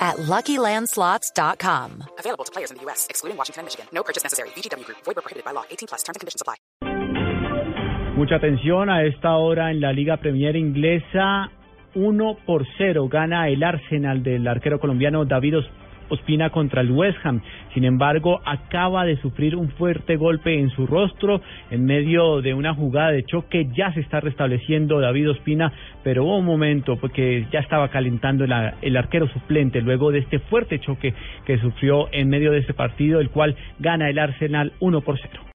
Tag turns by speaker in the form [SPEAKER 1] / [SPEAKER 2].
[SPEAKER 1] at LuckyLandSlots.com.
[SPEAKER 2] Available to players in the U.S., excluding Washington and Michigan. No purchase necessary. VGW Group. Void where prohibited by law. 18 plus. Terms and conditions apply.
[SPEAKER 3] Mucha atención a esta hora en la Liga Premier Inglesa. 1 por 0 gana el Arsenal del arquero colombiano David Ospina contra el West Ham. Sin embargo, acaba de sufrir un fuerte golpe en su rostro en medio de una jugada de choque. Ya se está restableciendo David Ospina, pero hubo un momento porque ya estaba calentando el, el arquero suplente luego de este fuerte choque que sufrió en medio de este partido, el cual gana el Arsenal 1 por 0.